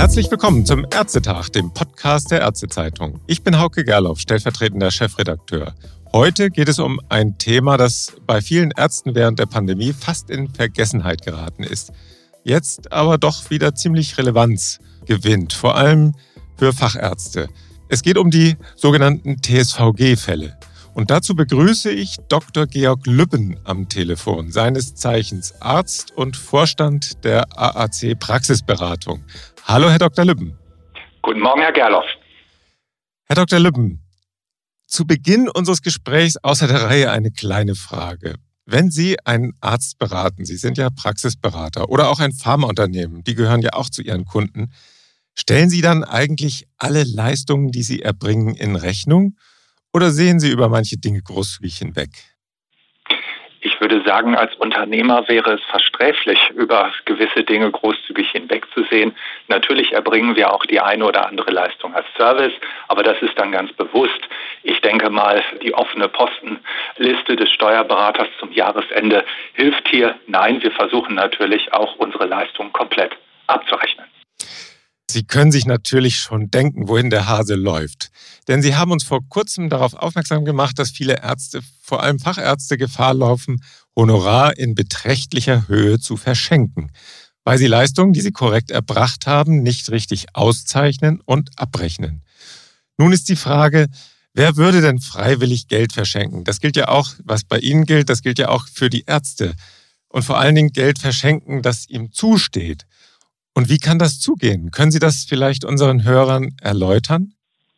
Herzlich willkommen zum Ärztetag, dem Podcast der Ärztezeitung. Ich bin Hauke Gerloff, stellvertretender Chefredakteur. Heute geht es um ein Thema, das bei vielen Ärzten während der Pandemie fast in Vergessenheit geraten ist. Jetzt aber doch wieder ziemlich Relevanz gewinnt, vor allem für Fachärzte. Es geht um die sogenannten TSVG-Fälle. Und dazu begrüße ich Dr. Georg Lübben am Telefon, seines Zeichens Arzt und Vorstand der AAC Praxisberatung. Hallo, Herr Dr. Lübben. Guten Morgen, Herr Gerloff. Herr Dr. Lübben, zu Beginn unseres Gesprächs außer der Reihe eine kleine Frage. Wenn Sie einen Arzt beraten, Sie sind ja Praxisberater oder auch ein Pharmaunternehmen, die gehören ja auch zu Ihren Kunden, stellen Sie dann eigentlich alle Leistungen, die Sie erbringen, in Rechnung oder sehen Sie über manche Dinge großzügig hinweg? Ich würde sagen, als Unternehmer wäre es versträflich, über gewisse Dinge großzügig hinwegzusehen. Natürlich erbringen wir auch die eine oder andere Leistung als Service, aber das ist dann ganz bewusst. Ich denke mal, die offene Postenliste des Steuerberaters zum Jahresende hilft hier. Nein, wir versuchen natürlich auch unsere Leistung komplett abzurechnen. Sie können sich natürlich schon denken, wohin der Hase läuft. Denn Sie haben uns vor kurzem darauf aufmerksam gemacht, dass viele Ärzte, vor allem Fachärzte, Gefahr laufen, Honorar in beträchtlicher Höhe zu verschenken, weil sie Leistungen, die sie korrekt erbracht haben, nicht richtig auszeichnen und abrechnen. Nun ist die Frage, wer würde denn freiwillig Geld verschenken? Das gilt ja auch, was bei Ihnen gilt, das gilt ja auch für die Ärzte. Und vor allen Dingen Geld verschenken, das ihm zusteht. Und wie kann das zugehen? Können Sie das vielleicht unseren Hörern erläutern?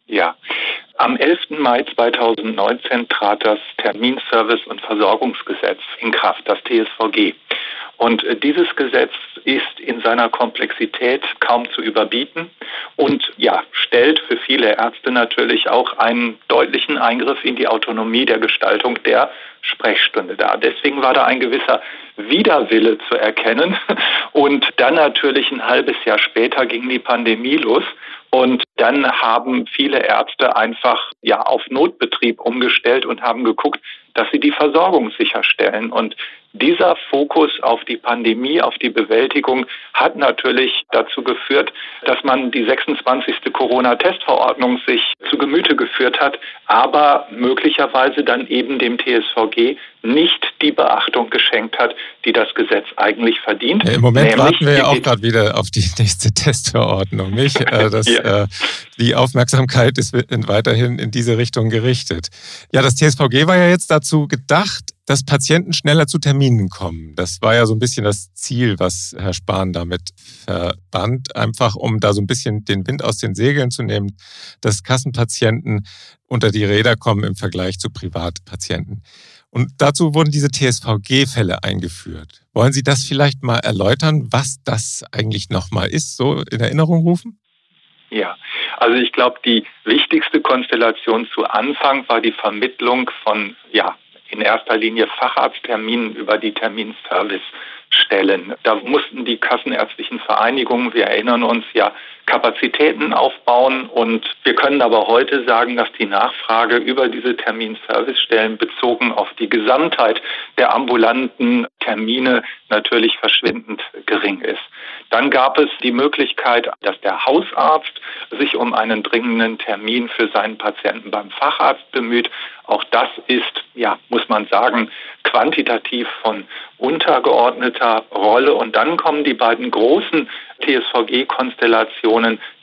Ja. Am 11. Mai 2019 trat das Terminservice- und Versorgungsgesetz in Kraft, das TSVG. Und äh, dieses Gesetz ist in seiner Komplexität kaum zu überbieten und ja, stellt für viele Ärzte natürlich auch einen deutlichen Eingriff in die Autonomie der Gestaltung der Sprechstunde dar. Deswegen war da ein gewisser Widerwille zu erkennen. Und dann natürlich ein halbes Jahr später ging die Pandemie los. Und dann haben viele Ärzte einfach ja auf Notbetrieb umgestellt und haben geguckt, dass sie die Versorgung sicherstellen. Und dieser Fokus auf die Pandemie, auf die Bewältigung hat natürlich dazu geführt, dass man die 26. Corona-Testverordnung sich zu Gemüte geführt hat, aber möglicherweise dann eben dem TSVG nicht die Beachtung geschenkt hat, die das Gesetz eigentlich verdient. Im Moment warten wir ja auch gerade wieder auf die nächste Testverordnung, nicht? Äh, das, ja. äh, die Aufmerksamkeit ist weiterhin in diese Richtung gerichtet. Ja, das TSVG war ja jetzt dazu gedacht, dass Patienten schneller zu Terminen kommen. Das war ja so ein bisschen das Ziel, was Herr Spahn damit verband, einfach um da so ein bisschen den Wind aus den Segeln zu nehmen, dass Kassenpatienten unter die Räder kommen im Vergleich zu Privatpatienten. Und dazu wurden diese TSVG-Fälle eingeführt. Wollen Sie das vielleicht mal erläutern, was das eigentlich nochmal ist, so in Erinnerung rufen? Ja, also ich glaube, die wichtigste Konstellation zu Anfang war die Vermittlung von ja, in erster Linie Facharztterminen über die Terminservicestellen. Da mussten die kassenärztlichen Vereinigungen, wir erinnern uns ja, Kapazitäten aufbauen und wir können aber heute sagen, dass die Nachfrage über diese Terminservicestellen bezogen auf die Gesamtheit der ambulanten Termine natürlich verschwindend gering ist. Dann gab es die Möglichkeit, dass der Hausarzt sich um einen dringenden Termin für seinen Patienten beim Facharzt bemüht. Auch das ist, ja, muss man sagen, quantitativ von untergeordneter Rolle. Und dann kommen die beiden großen TSVG-Konstellationen,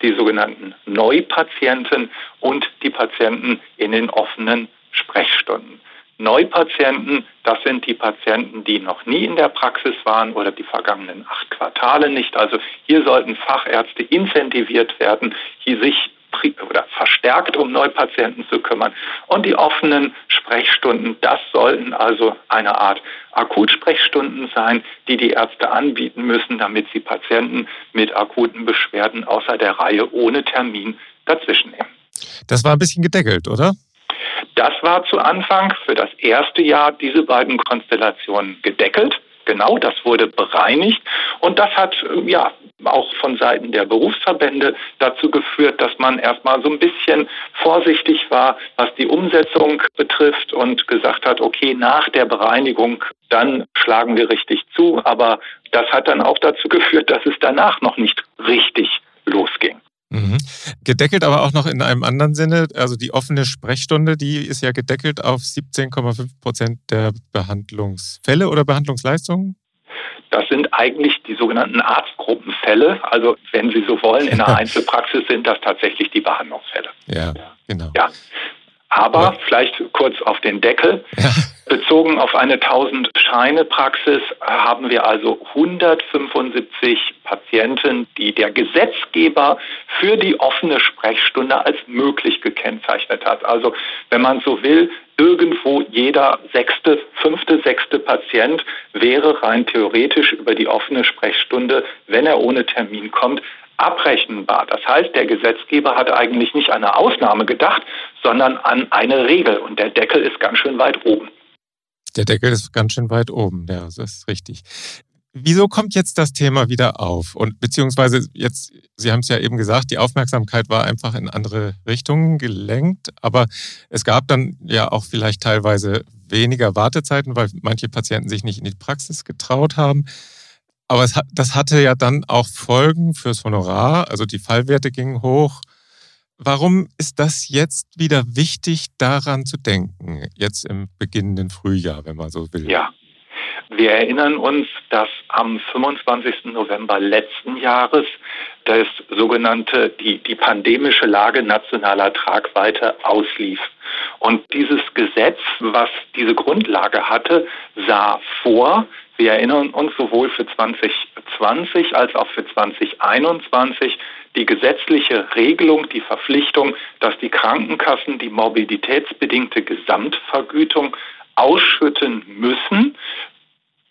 die sogenannten Neupatienten und die Patienten in den offenen Sprechstunden. Neupatienten, das sind die Patienten, die noch nie in der Praxis waren oder die vergangenen acht Quartale nicht. Also hier sollten Fachärzte incentiviert werden, hier sich oder verstärkt um Neupatienten zu kümmern. Und die offenen Sprechstunden, das sollten also eine Art Akutsprechstunden sein, die die Ärzte anbieten müssen, damit sie Patienten mit akuten Beschwerden außer der Reihe ohne Termin dazwischen nehmen. Das war ein bisschen gedeckelt, oder? Das war zu Anfang für das erste Jahr diese beiden Konstellationen gedeckelt. Genau, das wurde bereinigt und das hat ja auch von Seiten der Berufsverbände dazu geführt, dass man erstmal so ein bisschen vorsichtig war, was die Umsetzung betrifft und gesagt hat, okay, nach der Bereinigung, dann schlagen wir richtig zu. Aber das hat dann auch dazu geführt, dass es danach noch nicht richtig losging. Mhm. Gedeckelt aber auch noch in einem anderen Sinne. Also die offene Sprechstunde, die ist ja gedeckelt auf 17,5 Prozent der Behandlungsfälle oder Behandlungsleistungen. Das sind eigentlich die sogenannten Arztgruppenfälle. Also wenn Sie so wollen, in einer Einzelpraxis sind das tatsächlich die Behandlungsfälle. Ja, genau. Ja. Aber vielleicht kurz auf den Deckel. Ja. Bezogen auf eine 1000 Scheine Praxis haben wir also 175 Patienten, die der Gesetzgeber für die offene Sprechstunde als möglich gekennzeichnet hat. Also wenn man so will, irgendwo jeder sechste, fünfte, sechste Patient wäre rein theoretisch über die offene Sprechstunde, wenn er ohne Termin kommt, abrechenbar. Das heißt, der Gesetzgeber hat eigentlich nicht an eine Ausnahme gedacht, sondern an eine Regel. Und der Deckel ist ganz schön weit oben. Der Deckel ist ganz schön weit oben, ja, das ist richtig. Wieso kommt jetzt das Thema wieder auf? Und beziehungsweise jetzt, Sie haben es ja eben gesagt, die Aufmerksamkeit war einfach in andere Richtungen gelenkt, aber es gab dann ja auch vielleicht teilweise weniger Wartezeiten, weil manche Patienten sich nicht in die Praxis getraut haben. Aber hat, das hatte ja dann auch Folgen fürs Honorar, also die Fallwerte gingen hoch. Warum ist das jetzt wieder wichtig, daran zu denken, jetzt im beginnenden Frühjahr, wenn man so will? Ja, wir erinnern uns, dass am 25. November letzten Jahres das sogenannte, die, die pandemische Lage nationaler Tragweite auslief. Und dieses Gesetz, was diese Grundlage hatte, sah vor, wir erinnern uns sowohl für 2020 als auch für 2021 die gesetzliche Regelung, die Verpflichtung, dass die Krankenkassen die mobilitätsbedingte Gesamtvergütung ausschütten müssen,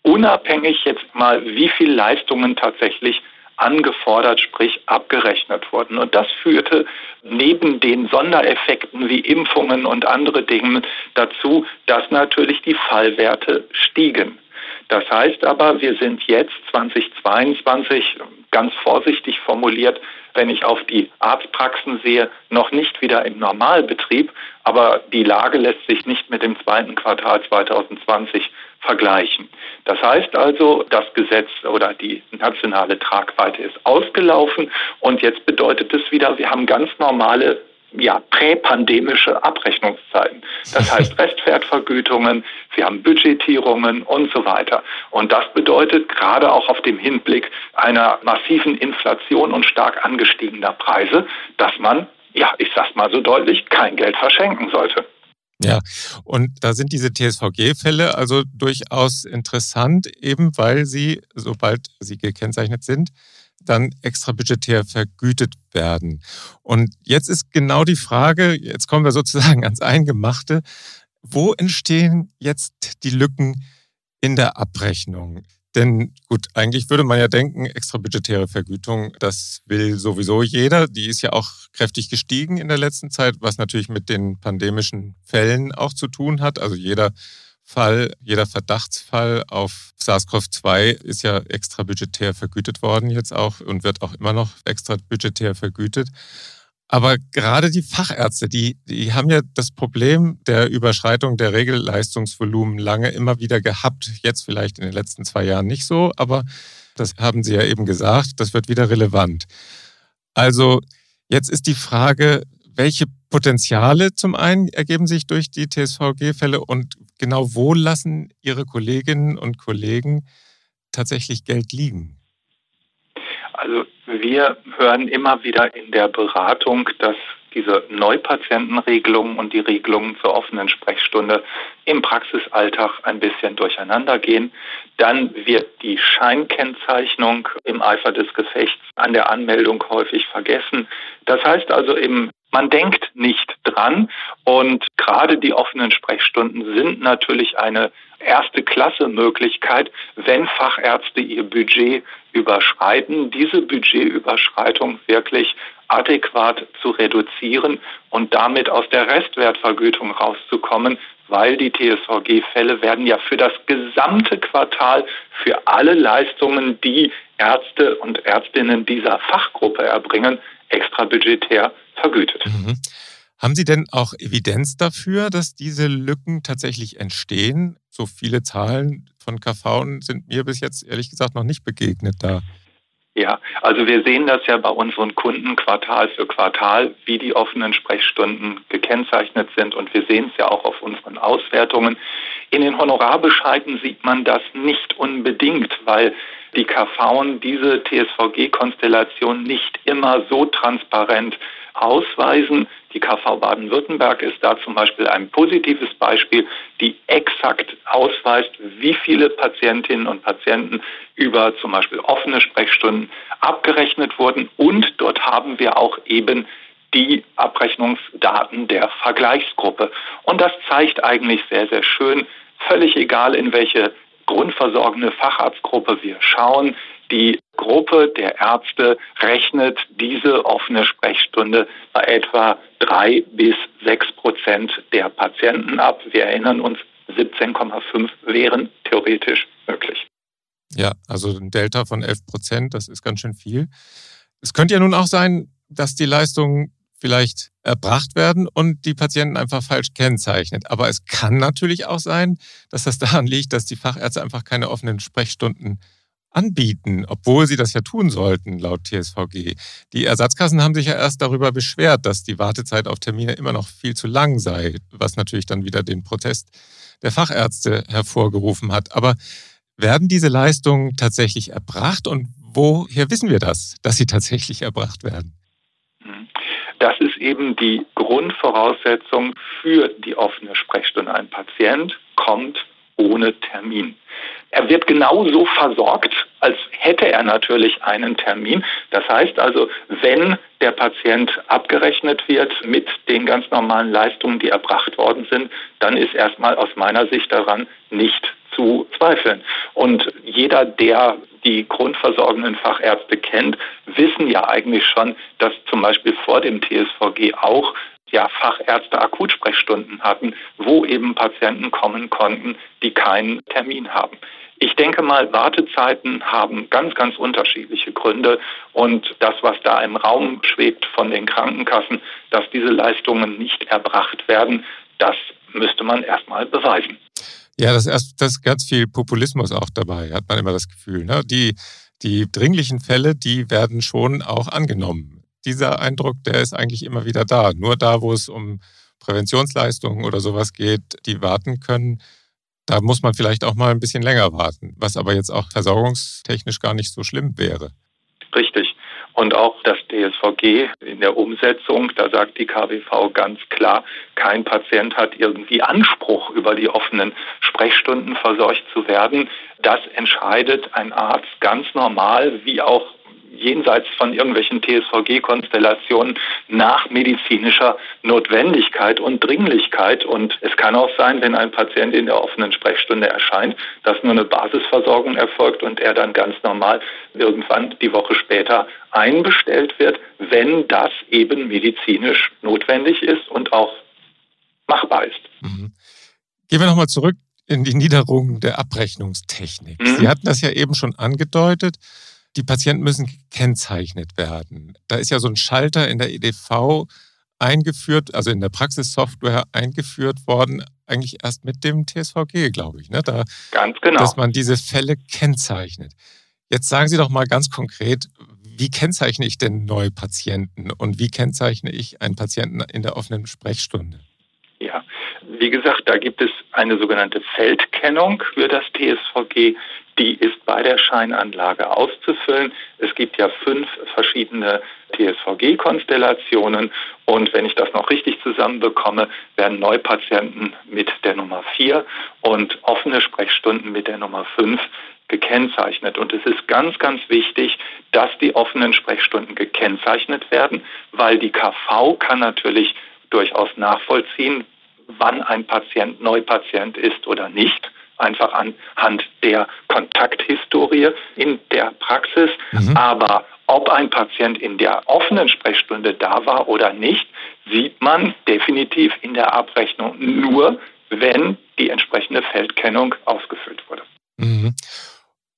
unabhängig jetzt mal, wie viel Leistungen tatsächlich angefordert, sprich abgerechnet wurden. Und das führte neben den Sondereffekten wie Impfungen und andere Dinge dazu, dass natürlich die Fallwerte stiegen. Das heißt aber, wir sind jetzt 2022 ganz vorsichtig formuliert, wenn ich auf die Arztpraxen sehe, noch nicht wieder im Normalbetrieb, aber die Lage lässt sich nicht mit dem zweiten Quartal 2020 vergleichen. Das heißt also, das Gesetz oder die nationale Tragweite ist ausgelaufen und jetzt bedeutet es wieder, wir haben ganz normale ja, präpandemische Abrechnungszeiten. Das heißt Restwertvergütungen, wir haben Budgetierungen und so weiter. Und das bedeutet gerade auch auf dem Hinblick einer massiven Inflation und stark angestiegener Preise, dass man, ja, ich sag's mal so deutlich, kein Geld verschenken sollte. Ja, und da sind diese TSVG-Fälle also durchaus interessant, eben weil sie, sobald sie gekennzeichnet sind, dann extrabudgetär vergütet werden. Und jetzt ist genau die Frage, jetzt kommen wir sozusagen ans Eingemachte, wo entstehen jetzt die Lücken in der Abrechnung? Denn gut, eigentlich würde man ja denken, extrabudgetäre Vergütung, das will sowieso jeder. Die ist ja auch kräftig gestiegen in der letzten Zeit, was natürlich mit den pandemischen Fällen auch zu tun hat. Also jeder Fall, jeder Verdachtsfall auf SARS-CoV-2 ist ja extra budgetär vergütet worden jetzt auch und wird auch immer noch extra budgetär vergütet. Aber gerade die Fachärzte, die, die haben ja das Problem der Überschreitung der Regelleistungsvolumen lange immer wieder gehabt. Jetzt vielleicht in den letzten zwei Jahren nicht so, aber das haben Sie ja eben gesagt, das wird wieder relevant. Also jetzt ist die Frage, welche Potenziale zum einen ergeben sich durch die TSVG-Fälle und genau wo lassen Ihre Kolleginnen und Kollegen tatsächlich Geld liegen? Wir hören immer wieder in der Beratung, dass diese Neupatientenregelungen und die Regelungen zur offenen Sprechstunde im Praxisalltag ein bisschen durcheinander gehen. Dann wird die Scheinkennzeichnung im Eifer des Gefechts an der Anmeldung häufig vergessen. Das heißt also im man denkt nicht dran und gerade die offenen Sprechstunden sind natürlich eine erste Klasse Möglichkeit, wenn Fachärzte ihr Budget überschreiten, diese Budgetüberschreitung wirklich adäquat zu reduzieren und damit aus der Restwertvergütung rauszukommen, weil die TSVG-Fälle werden ja für das gesamte Quartal für alle Leistungen, die Ärzte und Ärztinnen dieser Fachgruppe erbringen, extrabudgetär vergütet. Mhm. Haben Sie denn auch Evidenz dafür, dass diese Lücken tatsächlich entstehen? So viele Zahlen von KV sind mir bis jetzt ehrlich gesagt noch nicht begegnet da. Ja, also wir sehen das ja bei unseren Kunden Quartal für Quartal, wie die offenen Sprechstunden gekennzeichnet sind und wir sehen es ja auch auf unseren Auswertungen. In den Honorarbescheiden sieht man das nicht unbedingt, weil die KV diese TSVG-Konstellation nicht immer so transparent ausweisen. Die KV Baden-Württemberg ist da zum Beispiel ein positives Beispiel, die exakt ausweist, wie viele Patientinnen und Patienten über zum Beispiel offene Sprechstunden abgerechnet wurden. Und dort haben wir auch eben die Abrechnungsdaten der Vergleichsgruppe. Und das zeigt eigentlich sehr, sehr schön, völlig egal in welche grundversorgende Facharztgruppe wir schauen, die Gruppe der Ärzte rechnet diese offene Sprechstunde bei etwa drei bis sechs Prozent der Patienten ab. Wir erinnern uns, 17,5 wären theoretisch möglich. Ja, also ein Delta von 11 Prozent, das ist ganz schön viel. Es könnte ja nun auch sein, dass die Leistungen vielleicht erbracht werden und die Patienten einfach falsch kennzeichnet. Aber es kann natürlich auch sein, dass das daran liegt, dass die Fachärzte einfach keine offenen Sprechstunden anbieten, obwohl sie das ja tun sollten, laut TSVG. Die Ersatzkassen haben sich ja erst darüber beschwert, dass die Wartezeit auf Termine immer noch viel zu lang sei, was natürlich dann wieder den Protest der Fachärzte hervorgerufen hat. Aber werden diese Leistungen tatsächlich erbracht und woher wissen wir das, dass sie tatsächlich erbracht werden? Das ist eben die Grundvoraussetzung für die offene Sprechstunde. Ein Patient kommt ohne Termin. Er wird genauso versorgt, als hätte er natürlich einen Termin. Das heißt also, wenn der Patient abgerechnet wird mit den ganz normalen Leistungen, die erbracht worden sind, dann ist erstmal aus meiner Sicht daran nicht zu zweifeln. Und jeder, der die grundversorgenden Fachärzte kennt, wissen ja eigentlich schon, dass zum Beispiel vor dem TSVG auch ja, Fachärzte Akutsprechstunden hatten, wo eben Patienten kommen konnten, die keinen Termin haben. Ich denke mal, Wartezeiten haben ganz, ganz unterschiedliche Gründe. Und das, was da im Raum schwebt von den Krankenkassen, dass diese Leistungen nicht erbracht werden, das müsste man erstmal beweisen. Ja, das ist, das ist ganz viel Populismus auch dabei, hat man immer das Gefühl. Ne? Die, die dringlichen Fälle, die werden schon auch angenommen. Dieser Eindruck, der ist eigentlich immer wieder da. Nur da, wo es um Präventionsleistungen oder sowas geht, die warten können, da muss man vielleicht auch mal ein bisschen länger warten, was aber jetzt auch versorgungstechnisch gar nicht so schlimm wäre. Richtig. Und auch das DSVG in der Umsetzung, da sagt die KWV ganz klar, kein Patient hat irgendwie Anspruch, über die offenen Sprechstunden versorgt zu werden. Das entscheidet ein Arzt ganz normal, wie auch jenseits von irgendwelchen TSVG-Konstellationen nach medizinischer Notwendigkeit und Dringlichkeit. Und es kann auch sein, wenn ein Patient in der offenen Sprechstunde erscheint, dass nur eine Basisversorgung erfolgt und er dann ganz normal irgendwann die Woche später einbestellt wird, wenn das eben medizinisch notwendig ist und auch machbar ist. Mhm. Gehen wir nochmal zurück in die Niederung der Abrechnungstechnik. Mhm. Sie hatten das ja eben schon angedeutet die Patienten müssen gekennzeichnet werden. Da ist ja so ein Schalter in der EDV eingeführt, also in der Praxissoftware eingeführt worden, eigentlich erst mit dem TSVG, glaube ich. Ne? Da, ganz genau. Dass man diese Fälle kennzeichnet. Jetzt sagen Sie doch mal ganz konkret, wie kennzeichne ich denn neue Patienten und wie kennzeichne ich einen Patienten in der offenen Sprechstunde? Ja, wie gesagt, da gibt es eine sogenannte Feldkennung für das TSVG. Die ist bei der Scheinanlage auszufüllen. Es gibt ja fünf verschiedene TSVG-Konstellationen und wenn ich das noch richtig zusammenbekomme, werden Neupatienten mit der Nummer 4 und offene Sprechstunden mit der Nummer 5 gekennzeichnet. Und es ist ganz, ganz wichtig, dass die offenen Sprechstunden gekennzeichnet werden, weil die KV kann natürlich durchaus nachvollziehen, wann ein Patient Neupatient ist oder nicht einfach anhand der Kontakthistorie in der Praxis. Mhm. Aber ob ein Patient in der offenen Sprechstunde da war oder nicht, sieht man definitiv in der Abrechnung nur, wenn die entsprechende Feldkennung ausgefüllt wurde. Mhm.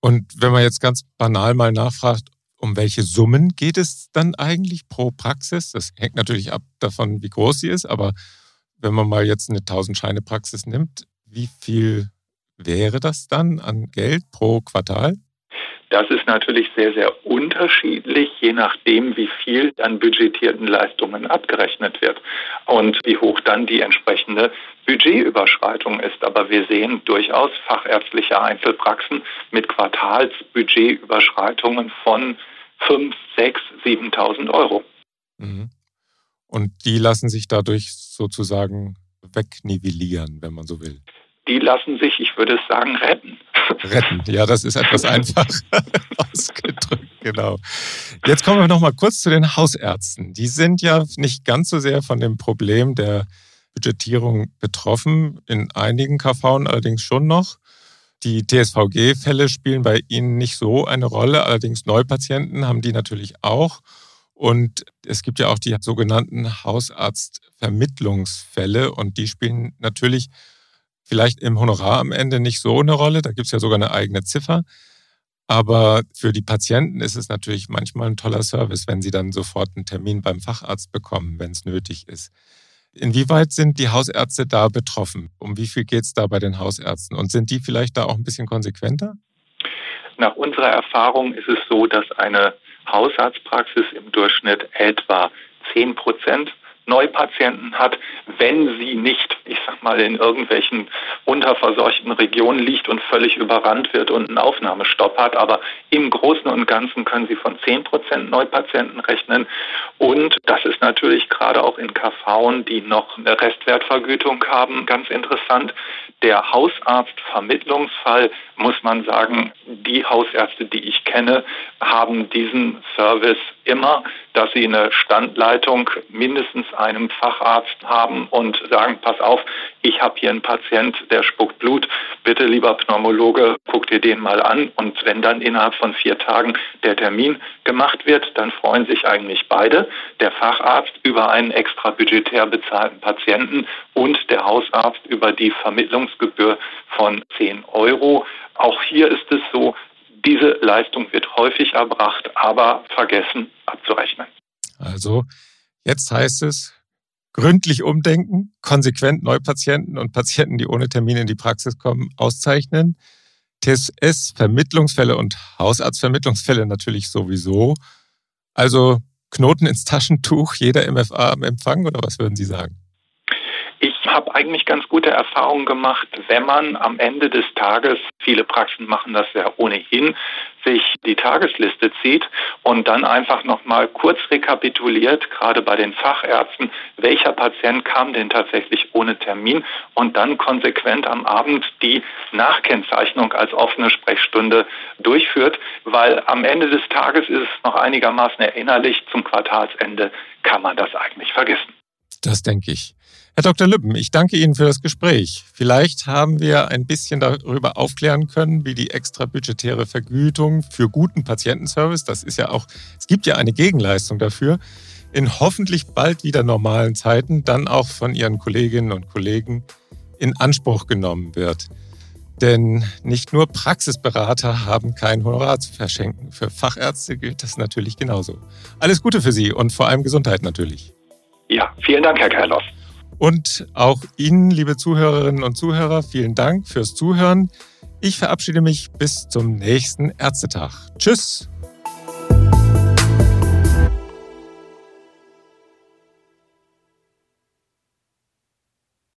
Und wenn man jetzt ganz banal mal nachfragt, um welche Summen geht es dann eigentlich pro Praxis? Das hängt natürlich ab davon, wie groß sie ist, aber wenn man mal jetzt eine 1000 Scheine Praxis nimmt, wie viel wäre das dann an Geld pro Quartal? Das ist natürlich sehr, sehr unterschiedlich, je nachdem, wie viel an budgetierten Leistungen abgerechnet wird und wie hoch dann die entsprechende Budgetüberschreitung ist. Aber wir sehen durchaus fachärztliche Einzelpraxen mit Quartalsbudgetüberschreitungen von 5, 6, 7.000 Euro. Mhm. Und die lassen sich dadurch sozusagen wegnivellieren, wenn man so will. Die lassen sich, ich würde sagen, retten. Retten, ja, das ist etwas einfach ausgedrückt, genau. Jetzt kommen wir noch mal kurz zu den Hausärzten. Die sind ja nicht ganz so sehr von dem Problem der Budgetierung betroffen, in einigen KV allerdings schon noch. Die TSVG-Fälle spielen bei Ihnen nicht so eine Rolle, allerdings Neupatienten haben die natürlich auch. Und es gibt ja auch die sogenannten Hausarztvermittlungsfälle und die spielen natürlich vielleicht im Honorar am Ende nicht so eine Rolle. Da gibt es ja sogar eine eigene Ziffer. Aber für die Patienten ist es natürlich manchmal ein toller Service, wenn sie dann sofort einen Termin beim Facharzt bekommen, wenn es nötig ist. Inwieweit sind die Hausärzte da betroffen? Um wie viel geht es da bei den Hausärzten? Und sind die vielleicht da auch ein bisschen konsequenter? Nach unserer Erfahrung ist es so, dass eine Hausarztpraxis im Durchschnitt etwa 10 Prozent Neupatienten hat, wenn sie nicht, ich sag mal, in irgendwelchen unterversorgten Regionen liegt und völlig überrannt wird und einen Aufnahmestopp hat. Aber im Großen und Ganzen können sie von 10 Prozent Neupatienten rechnen. Und das ist natürlich gerade auch in KV, die noch eine Restwertvergütung haben, ganz interessant. Der Hausarztvermittlungsfall, muss man sagen, die Hausärzte, die ich kenne, haben diesen Service immer, dass sie eine Standleitung mindestens einem Facharzt haben und sagen, pass auf, ich habe hier einen Patient, der spuckt Blut, bitte lieber Pneumologe, guck dir den mal an. Und wenn dann innerhalb von vier Tagen der Termin gemacht wird, dann freuen sich eigentlich beide, der Facharzt über einen extra budgetär bezahlten Patienten und der Hausarzt über die Vermittlungsgebühr von 10 Euro. Auch hier ist es so, diese Leistung wird häufig erbracht, aber vergessen abzurechnen. Also jetzt heißt es, gründlich umdenken, konsequent Neupatienten und Patienten, die ohne Termin in die Praxis kommen, auszeichnen. TSS, Vermittlungsfälle und Hausarztvermittlungsfälle natürlich sowieso. Also Knoten ins Taschentuch, jeder MFA am Empfang oder was würden Sie sagen? habe eigentlich ganz gute Erfahrungen gemacht, wenn man am Ende des Tages, viele Praxen machen das ja ohnehin, sich die Tagesliste zieht und dann einfach nochmal kurz rekapituliert, gerade bei den Fachärzten, welcher Patient kam denn tatsächlich ohne Termin und dann konsequent am Abend die Nachkennzeichnung als offene Sprechstunde durchführt, weil am Ende des Tages ist es noch einigermaßen erinnerlich, zum Quartalsende kann man das eigentlich vergessen. Das denke ich. Herr Dr. Lübben, ich danke Ihnen für das Gespräch. Vielleicht haben wir ein bisschen darüber aufklären können, wie die extrabudgetäre Vergütung für guten Patientenservice, das ist ja auch, es gibt ja eine Gegenleistung dafür, in hoffentlich bald wieder normalen Zeiten dann auch von Ihren Kolleginnen und Kollegen in Anspruch genommen wird. Denn nicht nur Praxisberater haben kein Honorar zu verschenken. Für Fachärzte gilt das natürlich genauso. Alles Gute für Sie und vor allem Gesundheit natürlich. Ja, vielen Dank, Herr Kailos. Und auch Ihnen, liebe Zuhörerinnen und Zuhörer, vielen Dank fürs Zuhören. Ich verabschiede mich bis zum nächsten Ärztetag. Tschüss.